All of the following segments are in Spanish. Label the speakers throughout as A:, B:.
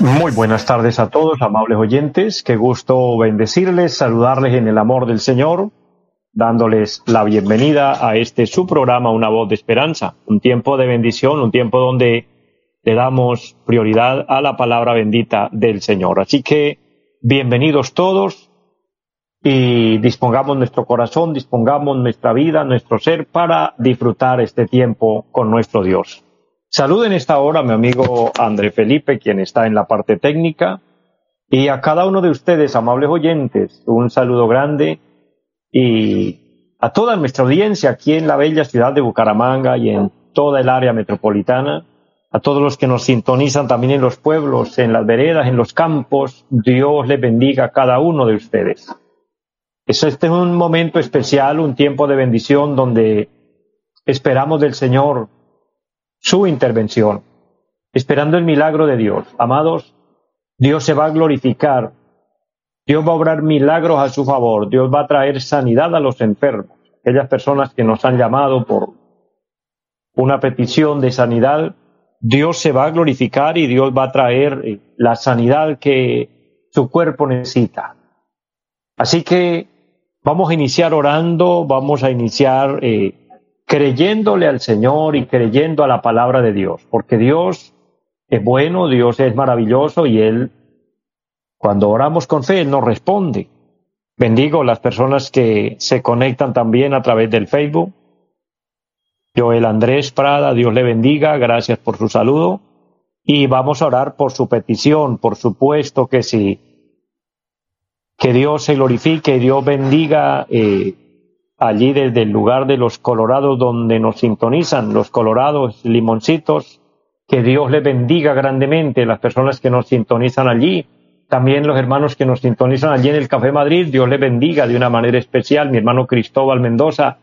A: muy buenas tardes a todos, amables oyentes. Qué gusto bendecirles, saludarles en el amor del Señor, dándoles la bienvenida a este su programa Una voz de esperanza, un tiempo de bendición, un tiempo donde le damos prioridad a la palabra bendita del Señor. Así que bienvenidos todos y dispongamos nuestro corazón, dispongamos nuestra vida, nuestro ser para disfrutar este tiempo con nuestro Dios. Saluden esta hora mi amigo André Felipe, quien está en la parte técnica, y a cada uno de ustedes, amables oyentes, un saludo grande y a toda nuestra audiencia aquí en la bella ciudad de Bucaramanga y en toda el área metropolitana, a todos los que nos sintonizan también en los pueblos, en las veredas, en los campos, Dios les bendiga a cada uno de ustedes. Este es un momento especial, un tiempo de bendición donde esperamos del Señor su intervención, esperando el milagro de Dios. Amados, Dios se va a glorificar, Dios va a obrar milagros a su favor, Dios va a traer sanidad a los enfermos, aquellas personas que nos han llamado por una petición de sanidad, Dios se va a glorificar y Dios va a traer eh, la sanidad que su cuerpo necesita. Así que vamos a iniciar orando, vamos a iniciar eh, creyéndole al Señor y creyendo a la palabra de Dios, porque Dios es bueno, Dios es maravilloso y Él, cuando oramos con fe, Él nos responde. Bendigo las personas que se conectan también a través del Facebook. Joel Andrés Prada, Dios le bendiga, gracias por su saludo. Y vamos a orar por su petición, por supuesto que sí. Que Dios se glorifique, Dios bendiga eh, allí desde el lugar de los colorados donde nos sintonizan, los colorados limoncitos, que Dios les bendiga grandemente, las personas que nos sintonizan allí, también los hermanos que nos sintonizan allí en el Café Madrid, Dios les bendiga de una manera especial, mi hermano Cristóbal Mendoza,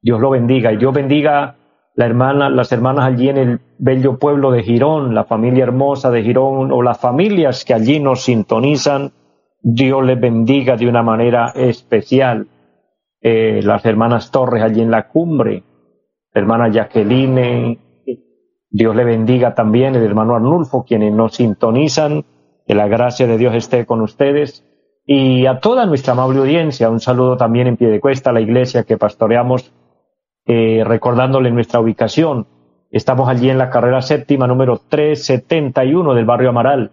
A: Dios lo bendiga, y Dios bendiga la hermana, las hermanas allí en el bello pueblo de Girón, la familia hermosa de Girón, o las familias que allí nos sintonizan, Dios les bendiga de una manera especial. Eh, las hermanas Torres allí en la cumbre, hermana Jacqueline, Dios le bendiga también, el hermano Arnulfo, quienes nos sintonizan, que la gracia de Dios esté con ustedes, y a toda nuestra amable audiencia, un saludo también en pie de cuesta a la iglesia que pastoreamos, eh, recordándole nuestra ubicación. Estamos allí en la carrera séptima número 371 del barrio Amaral.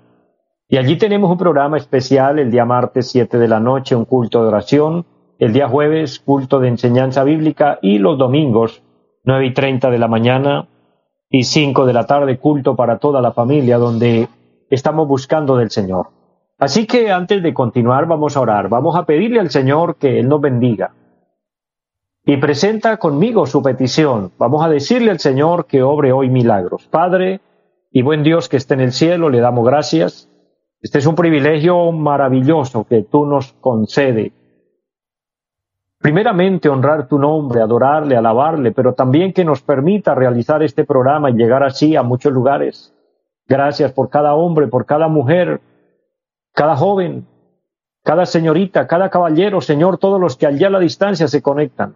A: Y allí tenemos un programa especial el día martes 7 de la noche, un culto de oración, el día jueves culto de enseñanza bíblica y los domingos nueve y treinta de la mañana y cinco de la tarde culto para toda la familia donde estamos buscando del Señor. Así que antes de continuar vamos a orar, vamos a pedirle al Señor que Él nos bendiga. Y presenta conmigo su petición. Vamos a decirle al Señor que obre hoy milagros. Padre y buen Dios que esté en el cielo, le damos gracias. Este es un privilegio maravilloso que tú nos concedes primeramente honrar tu nombre, adorarle, alabarle, pero también que nos permita realizar este programa y llegar así a muchos lugares. Gracias por cada hombre, por cada mujer, cada joven, cada señorita, cada caballero, Señor, todos los que allá a la distancia se conectan,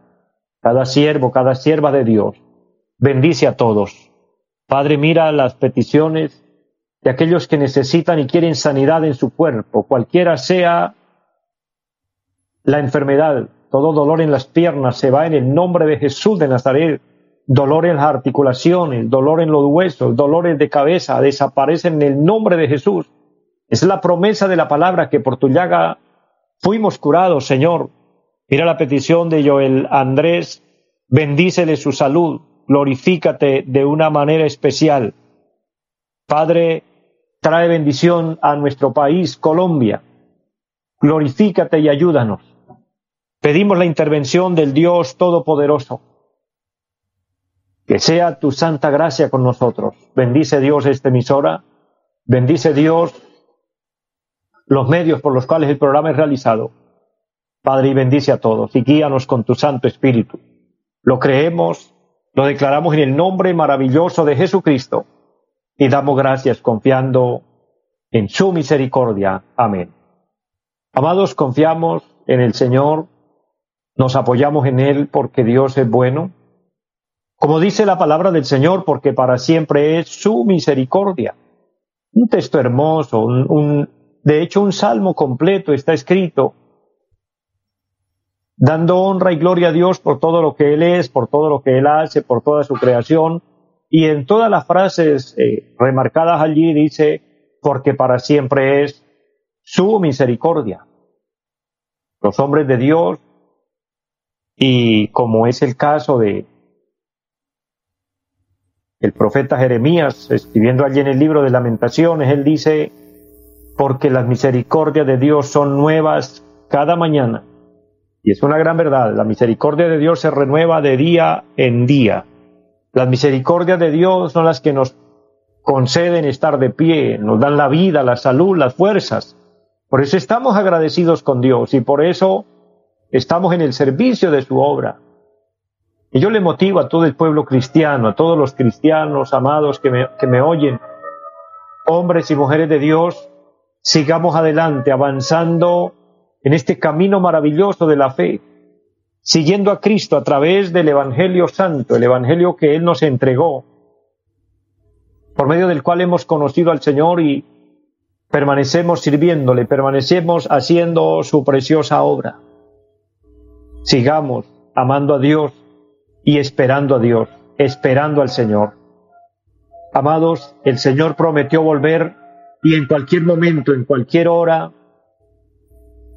A: cada siervo, cada sierva de Dios. Bendice a todos. Padre, mira las peticiones de aquellos que necesitan y quieren sanidad en su cuerpo, cualquiera sea la enfermedad, todo dolor en las piernas se va en el nombre de Jesús de Nazaret. Dolor en las articulaciones, dolor en los huesos, dolores de cabeza desaparecen en el nombre de Jesús. Es la promesa de la palabra que por tu llaga fuimos curados, Señor. Mira la petición de Joel Andrés, bendícele su salud, glorifícate de una manera especial. Padre, trae bendición a nuestro país, Colombia. Glorifícate y ayúdanos. Pedimos la intervención del Dios Todopoderoso. Que sea tu santa gracia con nosotros. Bendice Dios esta emisora. Bendice Dios los medios por los cuales el programa es realizado. Padre, y bendice a todos y guíanos con tu Santo Espíritu. Lo creemos, lo declaramos en el nombre maravilloso de Jesucristo y damos gracias confiando en su misericordia. Amén. Amados, confiamos en el Señor, nos apoyamos en Él porque Dios es bueno. Como dice la palabra del Señor, porque para siempre es su misericordia. Un texto hermoso, un, de hecho un salmo completo está escrito dando honra y gloria a Dios por todo lo que Él es, por todo lo que Él hace, por toda su creación. Y en todas las frases eh, remarcadas allí dice, porque para siempre es su misericordia. Los hombres de Dios, y como es el caso de el profeta Jeremías, escribiendo allí en el libro de lamentaciones, él dice, porque las misericordias de Dios son nuevas cada mañana. Y es una gran verdad, la misericordia de Dios se renueva de día en día. Las misericordias de Dios son las que nos conceden estar de pie, nos dan la vida, la salud, las fuerzas. Por eso estamos agradecidos con Dios y por eso estamos en el servicio de su obra. Y yo le motivo a todo el pueblo cristiano, a todos los cristianos amados que me, que me oyen, hombres y mujeres de Dios, sigamos adelante, avanzando en este camino maravilloso de la fe, siguiendo a Cristo a través del Evangelio Santo, el Evangelio que Él nos entregó, por medio del cual hemos conocido al Señor y permanecemos sirviéndole, permanecemos haciendo su preciosa obra. Sigamos amando a Dios y esperando a Dios, esperando al Señor. Amados, el Señor prometió volver y en cualquier momento, en cualquier hora,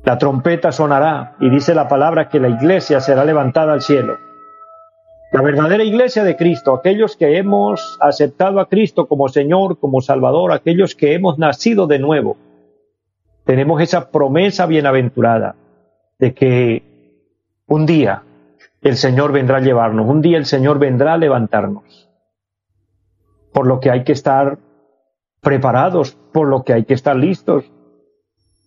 A: la trompeta sonará y dice la palabra que la iglesia será levantada al cielo. La verdadera iglesia de Cristo, aquellos que hemos aceptado a Cristo como Señor, como Salvador, aquellos que hemos nacido de nuevo, tenemos esa promesa bienaventurada de que un día el Señor vendrá a llevarnos, un día el Señor vendrá a levantarnos. Por lo que hay que estar preparados, por lo que hay que estar listos,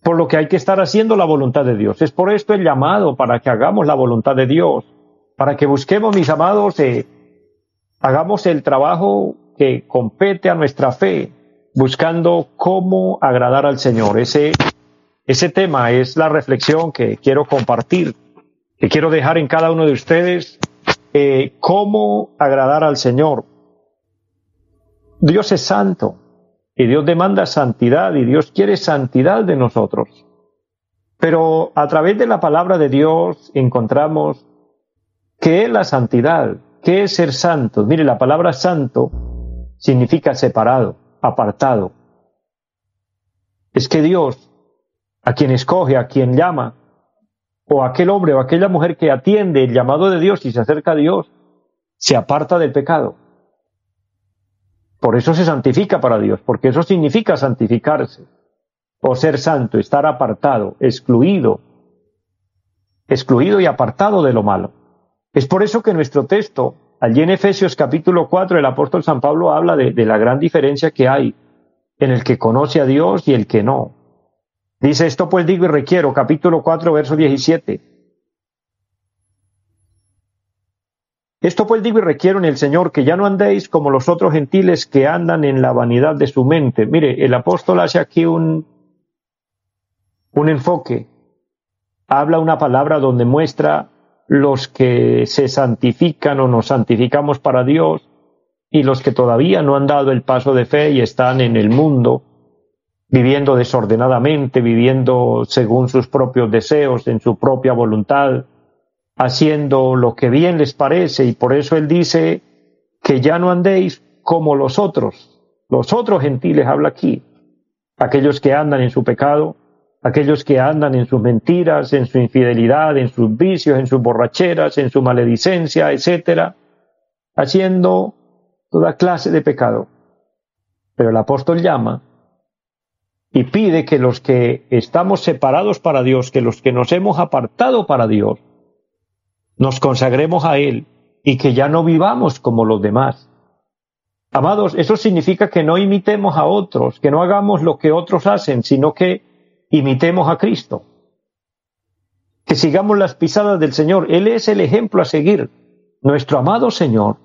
A: por lo que hay que estar haciendo la voluntad de Dios. Es por esto el llamado para que hagamos la voluntad de Dios, para que busquemos, mis amados, eh, hagamos el trabajo que compete a nuestra fe, buscando cómo agradar al Señor. Ese, ese tema es la reflexión que quiero compartir, que quiero dejar en cada uno de ustedes, eh, cómo agradar al Señor. Dios es santo, y Dios demanda santidad y Dios quiere santidad de nosotros. Pero a través de la palabra de Dios encontramos qué es la santidad, qué es ser santo. Mire, la palabra santo significa separado, apartado. Es que Dios, a quien escoge, a quien llama, o aquel hombre o aquella mujer que atiende el llamado de Dios y se acerca a Dios, se aparta del pecado. Por eso se santifica para Dios, porque eso significa santificarse o ser santo, estar apartado, excluido, excluido y apartado de lo malo. Es por eso que nuestro texto, allí en Efesios capítulo 4, el apóstol San Pablo habla de, la gran diferencia que hay en el que conoce a Dios y el que no. Dice esto pues digo y requiero, capítulo 4, verso 17. Esto pues digo y requiero en el Señor que ya no andéis como los otros gentiles que andan en la vanidad de su mente. Mire, el apóstol hace aquí un, un enfoque, habla una palabra donde muestra los que se santifican o nos santificamos para Dios y los que todavía no han dado el paso de fe y están en el mundo viviendo desordenadamente, viviendo según sus propios deseos, en su propia voluntad, haciendo lo que bien les parece y por eso él dice que ya no andéis como los otros, los otros gentiles habla aquí, aquellos que andan en su pecado, aquellos que andan en sus mentiras, en su infidelidad, en sus vicios, en sus borracheras, en su maledicencia, etcétera, haciendo toda clase de pecado. Pero el apóstol llama y pide que los que estamos separados para Dios, que los que nos hemos apartado para Dios, nos consagremos a Él y que ya no vivamos como los demás. Amados, eso significa que no imitemos a otros, que no hagamos lo que otros hacen, sino que imitemos a Cristo. Que sigamos las pisadas del Señor. Él es el ejemplo a seguir. Nuestro amado Señor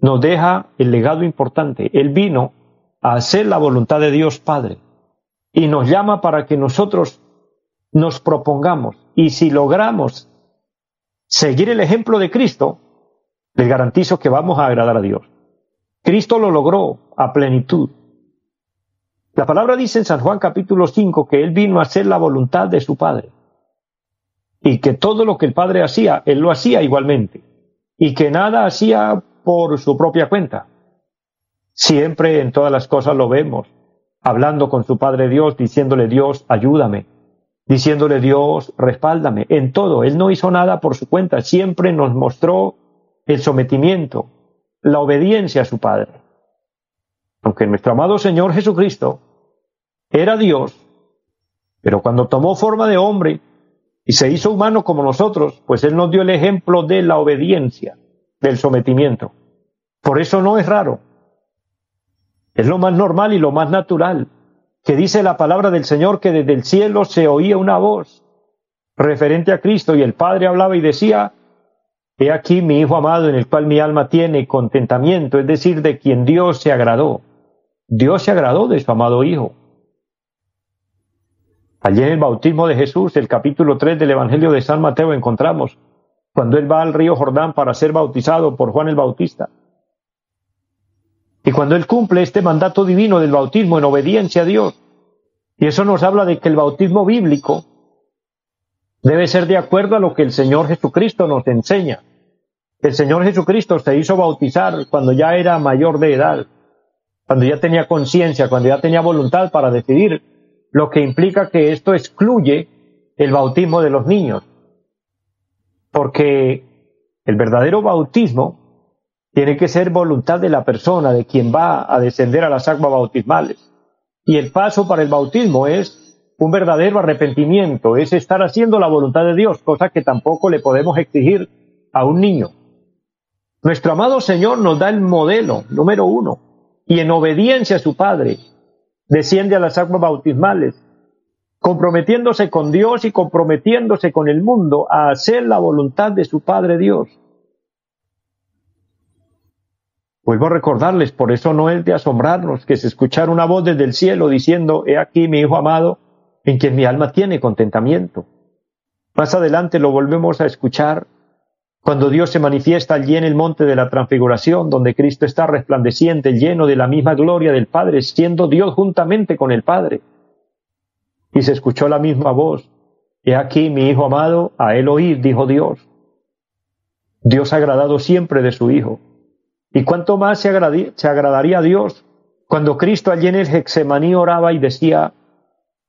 A: nos deja el legado importante. Él vino a hacer la voluntad de Dios Padre y nos llama para que nosotros nos propongamos y si logramos seguir el ejemplo de Cristo, les garantizo que vamos a agradar a Dios. Cristo lo logró a plenitud. La palabra dice en San Juan capítulo 5 que Él vino a hacer la voluntad de su Padre y que todo lo que el Padre hacía, Él lo hacía igualmente y que nada hacía por su propia cuenta. Siempre en todas las cosas lo vemos, hablando con su Padre Dios, diciéndole Dios, ayúdame, diciéndole Dios, respáldame. En todo, Él no hizo nada por su cuenta, siempre nos mostró el sometimiento, la obediencia a su Padre. Aunque nuestro amado Señor Jesucristo era Dios, pero cuando tomó forma de hombre y se hizo humano como nosotros, pues Él nos dio el ejemplo de la obediencia, del sometimiento. Por eso no es raro. Es lo más normal y lo más natural que dice la palabra del Señor que desde el cielo se oía una voz referente a Cristo y el Padre hablaba y decía, He aquí mi Hijo amado en el cual mi alma tiene contentamiento, es decir, de quien Dios se agradó. Dios se agradó de su amado Hijo. Allí en el bautismo de Jesús, el capítulo 3 del Evangelio de San Mateo, encontramos cuando él va al río Jordán para ser bautizado por Juan el Bautista. Y cuando él cumple este mandato divino del bautismo en obediencia a Dios, y eso nos habla de que el bautismo bíblico debe ser de acuerdo a lo que el Señor Jesucristo nos enseña. El Señor Jesucristo se hizo bautizar cuando ya era mayor de edad, cuando ya tenía conciencia, cuando ya tenía voluntad para decidir, lo que implica que esto excluye el bautismo de los niños. Porque el verdadero bautismo tiene que ser voluntad de la persona, de quien va a descender a las aguas bautismales. Y el paso para el bautismo es un verdadero arrepentimiento, es estar haciendo la voluntad de Dios, cosa que tampoco le podemos exigir a un niño. Nuestro amado Señor nos da el modelo número uno y en obediencia a su Padre desciende a las aguas bautismales, comprometiéndose con Dios y comprometiéndose con el mundo a hacer la voluntad de su Padre Dios. Vuelvo a recordarles, por eso no es de asombrarnos que se escuchara una voz desde el cielo diciendo, He aquí mi Hijo amado, en quien mi alma tiene contentamiento. Más adelante lo volvemos a escuchar cuando Dios se manifiesta allí en el monte de la transfiguración, donde Cristo está resplandeciente, lleno de la misma gloria del Padre, siendo Dios juntamente con el Padre. Y se escuchó la misma voz, He aquí mi Hijo amado, a él oír, dijo Dios. Dios ha agradado siempre de su Hijo. ¿Y cuánto más se, se agradaría a Dios cuando Cristo allí en el Hexemaní oraba y decía,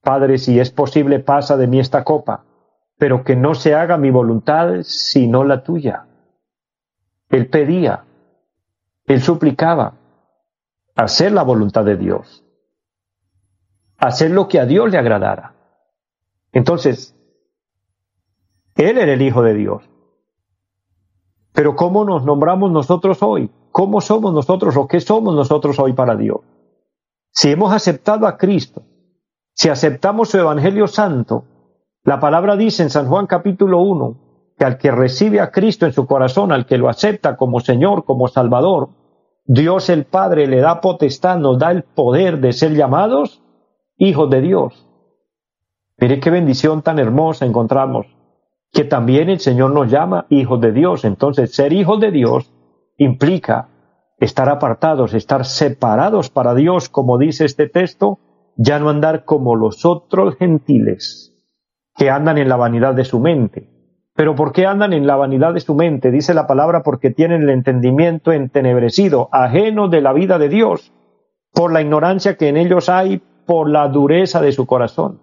A: Padre, si es posible, pasa de mí esta copa, pero que no se haga mi voluntad sino la tuya. Él pedía, él suplicaba hacer la voluntad de Dios, hacer lo que a Dios le agradara. Entonces, él era el Hijo de Dios. Pero ¿cómo nos nombramos nosotros hoy? ¿Cómo somos nosotros o qué somos nosotros hoy para Dios? Si hemos aceptado a Cristo, si aceptamos su Evangelio Santo, la palabra dice en San Juan capítulo 1 que al que recibe a Cristo en su corazón, al que lo acepta como Señor, como Salvador, Dios el Padre le da potestad, nos da el poder de ser llamados hijos de Dios. Mire qué bendición tan hermosa encontramos, que también el Señor nos llama hijos de Dios. Entonces, ser hijos de Dios implica estar apartados, estar separados para Dios, como dice este texto, ya no andar como los otros gentiles que andan en la vanidad de su mente. Pero ¿por qué andan en la vanidad de su mente? Dice la palabra porque tienen el entendimiento entenebrecido, ajeno de la vida de Dios, por la ignorancia que en ellos hay, por la dureza de su corazón.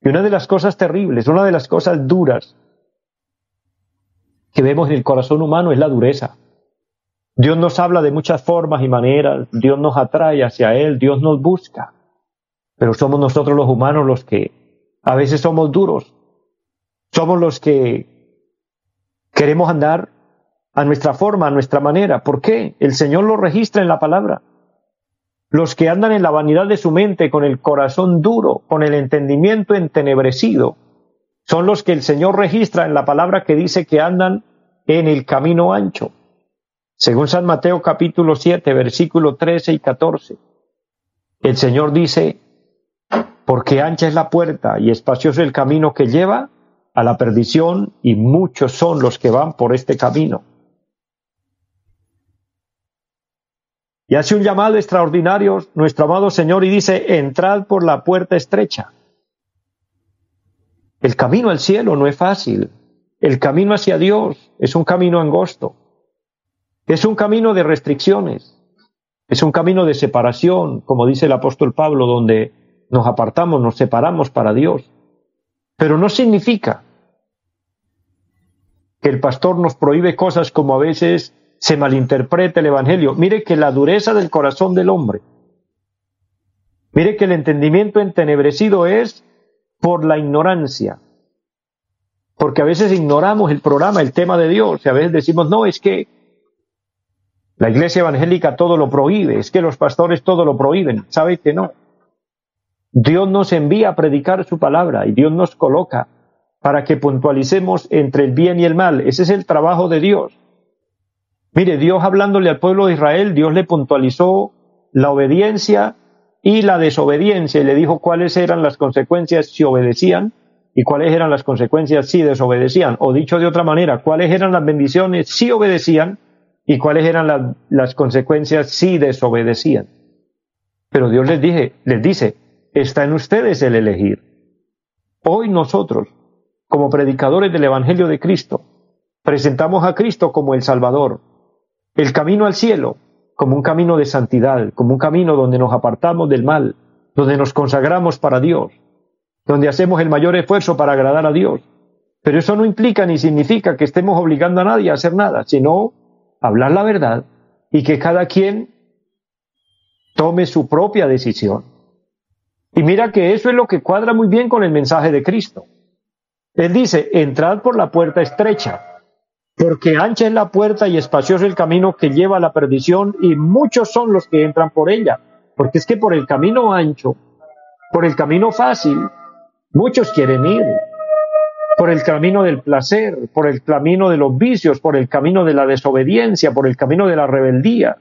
A: Y una de las cosas terribles, una de las cosas duras que vemos en el corazón humano es la dureza. Dios nos habla de muchas formas y maneras, Dios nos atrae hacia Él, Dios nos busca. Pero somos nosotros los humanos los que a veces somos duros. Somos los que queremos andar a nuestra forma, a nuestra manera. ¿Por qué? El Señor lo registra en la palabra. Los que andan en la vanidad de su mente, con el corazón duro, con el entendimiento entenebrecido, son los que el Señor registra en la palabra que dice que andan en el camino ancho. Según San Mateo capítulo 7, versículo 13 y 14, el Señor dice, porque ancha es la puerta y espacioso el camino que lleva a la perdición y muchos son los que van por este camino. Y hace un llamado extraordinario nuestro amado Señor y dice, entrad por la puerta estrecha. El camino al cielo no es fácil. El camino hacia Dios es un camino angosto. Es un camino de restricciones. Es un camino de separación, como dice el apóstol Pablo, donde nos apartamos, nos separamos para Dios. Pero no significa que el pastor nos prohíbe cosas como a veces se malinterpreta el Evangelio. Mire que la dureza del corazón del hombre, mire que el entendimiento entenebrecido es por la ignorancia. Porque a veces ignoramos el programa, el tema de Dios, y a veces decimos, no, es que la iglesia evangélica todo lo prohíbe, es que los pastores todo lo prohíben. ¿Sabe que no? Dios nos envía a predicar su palabra y Dios nos coloca para que puntualicemos entre el bien y el mal. Ese es el trabajo de Dios. Mire, Dios hablándole al pueblo de Israel, Dios le puntualizó la obediencia y la desobediencia y le dijo cuáles eran las consecuencias si obedecían y cuáles eran las consecuencias si desobedecían. O dicho de otra manera, cuáles eran las bendiciones si obedecían y cuáles eran las consecuencias si desobedecían. Pero Dios les, dije, les dice, está en ustedes el elegir. Hoy nosotros, como predicadores del Evangelio de Cristo, presentamos a Cristo como el Salvador, el camino al cielo como un camino de santidad, como un camino donde nos apartamos del mal, donde nos consagramos para Dios, donde hacemos el mayor esfuerzo para agradar a Dios. Pero eso no implica ni significa que estemos obligando a nadie a hacer nada, sino hablar la verdad y que cada quien tome su propia decisión. Y mira que eso es lo que cuadra muy bien con el mensaje de Cristo. Él dice, entrad por la puerta estrecha, porque ancha es la puerta y espacioso el camino que lleva a la perdición y muchos son los que entran por ella. Porque es que por el camino ancho, por el camino fácil, muchos quieren ir. Por el camino del placer, por el camino de los vicios, por el camino de la desobediencia, por el camino de la rebeldía.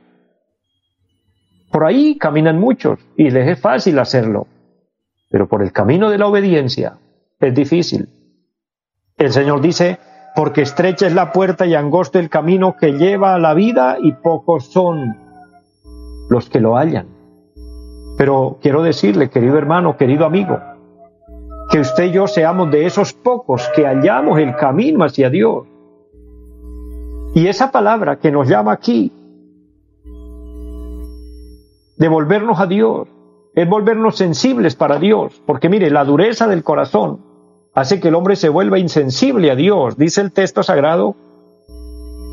A: Por ahí caminan muchos y les es fácil hacerlo. Pero por el camino de la obediencia es difícil. El Señor dice, porque estrecha es la puerta y angosto el camino que lleva a la vida y pocos son los que lo hallan. Pero quiero decirle, querido hermano, querido amigo, que usted y yo seamos de esos pocos que hallamos el camino hacia Dios. Y esa palabra que nos llama aquí, de volvernos a Dios, es volvernos sensibles para Dios, porque mire, la dureza del corazón hace que el hombre se vuelva insensible a Dios, dice el texto sagrado.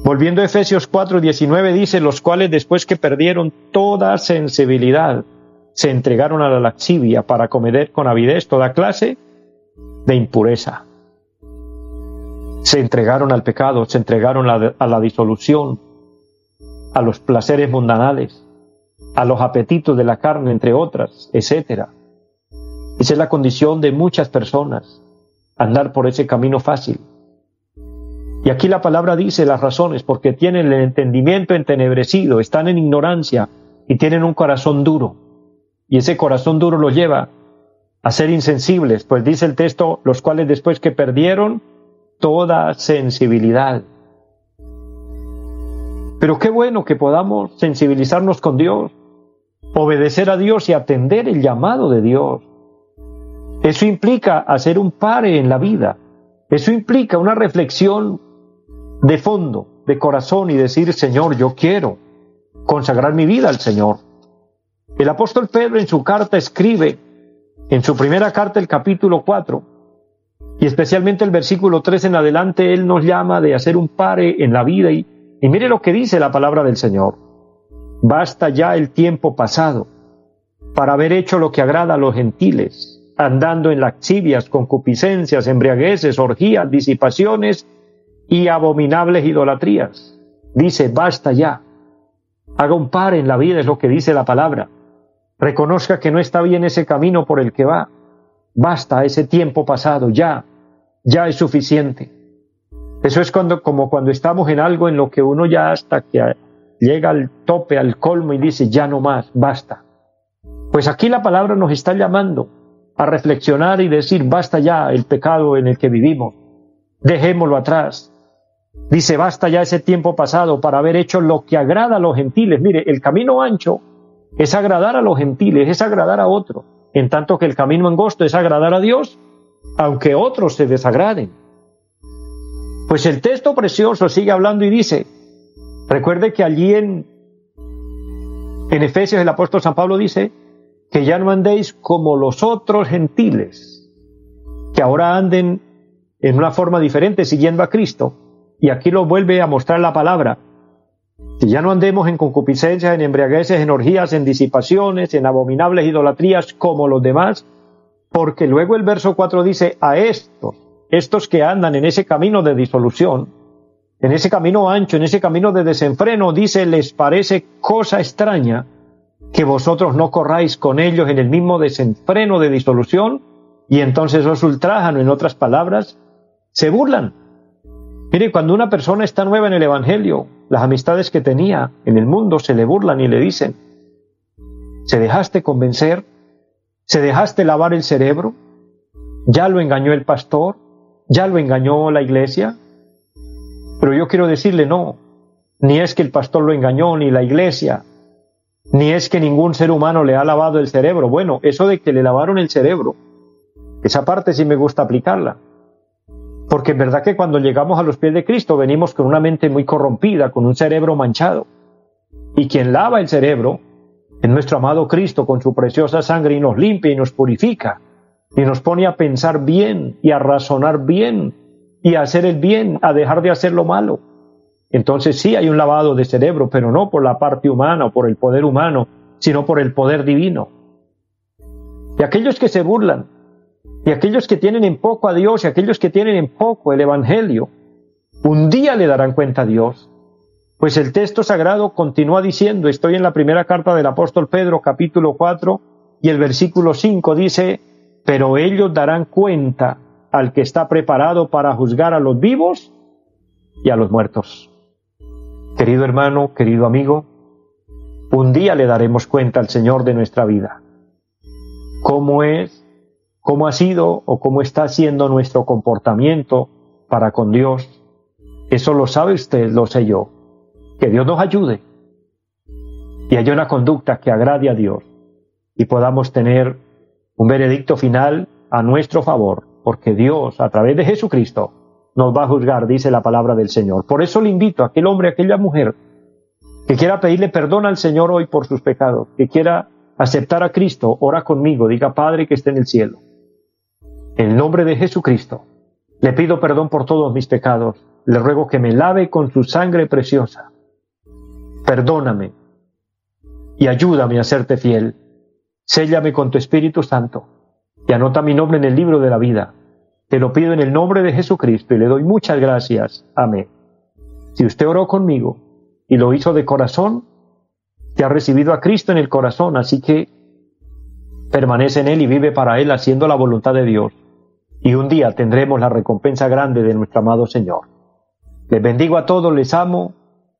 A: Volviendo a Efesios 4, 19, dice, los cuales después que perdieron toda sensibilidad, se entregaron a la laxivia para comer con avidez toda clase de impureza. Se entregaron al pecado, se entregaron a, a la disolución, a los placeres mundanales, a los apetitos de la carne, entre otras, etc. Esa es la condición de muchas personas andar por ese camino fácil. Y aquí la palabra dice las razones, porque tienen el entendimiento entenebrecido, están en ignorancia y tienen un corazón duro. Y ese corazón duro los lleva a ser insensibles, pues dice el texto, los cuales después que perdieron toda sensibilidad. Pero qué bueno que podamos sensibilizarnos con Dios, obedecer a Dios y atender el llamado de Dios. Eso implica hacer un pare en la vida. Eso implica una reflexión de fondo, de corazón y decir, Señor, yo quiero consagrar mi vida al Señor. El apóstol Pedro en su carta escribe, en su primera carta, el capítulo 4, y especialmente el versículo 3 en adelante, él nos llama de hacer un pare en la vida y, mire lo que dice la palabra del Señor. Basta ya el tiempo pasado para haber hecho lo que agrada a los gentiles andando en laxivias, concupiscencias, embriagueces, orgías, disipaciones y abominables idolatrías. dice, basta ya. Haga un par en la vida, es lo que dice la palabra. Reconozca que no está bien ese camino por el que va. Basta ese tiempo pasado, ya, ya es suficiente. Eso es cuando, como cuando estamos en algo en lo que uno ya hasta que llega al tope, al colmo y dice, ya no más, basta. Pues aquí la palabra nos está llamando a reflexionar y decir, basta ya el pecado en el que vivimos, dejémoslo atrás. Dice, basta ya ese tiempo pasado para haber hecho lo que agrada a los gentiles. Mire, el camino ancho es agradar a los gentiles, es agradar a otros, en tanto que el camino angosto es agradar a Dios, aunque otros se desagraden. Pues el texto precioso sigue hablando y dice, recuerde que allí en, en Efesios el apóstol San Pablo dice, que ya no andéis como los otros gentiles, que ahora anden en una forma diferente siguiendo a Cristo. Y aquí lo vuelve a mostrar la palabra. Que ya no andemos en concupiscencias, en embriagueces, en orgías, en disipaciones, en abominables idolatrías como los demás, porque luego el verso 4 dice, a estos, estos que andan en ese camino de disolución, en ese camino ancho, en ese camino de desenfreno, dice, les parece cosa extraña que vosotros no corráis con ellos en el mismo desenfreno de disolución y entonces os ultrajan, en otras palabras, se burlan. Mire, cuando una persona está nueva en el Evangelio, las amistades que tenía en el mundo se le burlan y le dicen, ¿se dejaste convencer? ¿Se dejaste lavar el cerebro? ¿Ya lo engañó el pastor? ¿Ya lo engañó la iglesia? Pero yo quiero decirle no, ni es que el pastor lo engañó, ni la iglesia, ni es que ningún ser humano le ha lavado el cerebro. Bueno, eso de que le lavaron el cerebro, esa parte sí me gusta aplicarla. Porque es verdad que cuando llegamos a los pies de Cristo venimos con una mente muy corrompida, con un cerebro manchado. Y quien lava el cerebro es nuestro amado Cristo con su preciosa sangre y nos limpia y nos purifica. Y nos pone a pensar bien y a razonar bien y a hacer el bien, a dejar de hacer lo malo. Entonces sí hay un lavado de cerebro, pero no por la parte humana o por el poder humano, sino por el poder divino. Y aquellos que se burlan, y aquellos que tienen en poco a Dios, y aquellos que tienen en poco el Evangelio, un día le darán cuenta a Dios. Pues el texto sagrado continúa diciendo, estoy en la primera carta del apóstol Pedro capítulo 4 y el versículo 5 dice, pero ellos darán cuenta al que está preparado para juzgar a los vivos y a los muertos. Querido hermano, querido amigo, un día le daremos cuenta al Señor de nuestra vida. ¿Cómo es, cómo ha sido o cómo está siendo nuestro comportamiento para con Dios? Eso lo sabe usted, lo sé yo. Que Dios nos ayude y haya una conducta que agrade a Dios y podamos tener un veredicto final a nuestro favor, porque Dios, a través de Jesucristo, nos va a juzgar, dice la palabra del Señor. Por eso le invito a aquel hombre, a aquella mujer que quiera pedirle perdón al Señor hoy por sus pecados, que quiera aceptar a Cristo, ora conmigo, diga Padre que esté en el cielo. En el nombre de Jesucristo, le pido perdón por todos mis pecados, le ruego que me lave con su sangre preciosa. Perdóname y ayúdame a serte fiel. Séllame con tu Espíritu Santo y anota mi nombre en el libro de la vida te lo pido en el nombre de Jesucristo y le doy muchas gracias. Amén. Si usted oró conmigo y lo hizo de corazón, te ha recibido a Cristo en el corazón, así que permanece en Él y vive para Él haciendo la voluntad de Dios. Y un día tendremos la recompensa grande de nuestro amado Señor. Les bendigo a todos, les amo,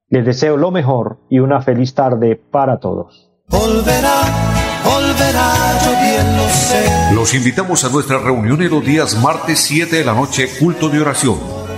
A: les deseo lo mejor y una feliz tarde para todos.
B: Los invitamos a nuestra reunión en los días martes 7 de la noche, culto de oración.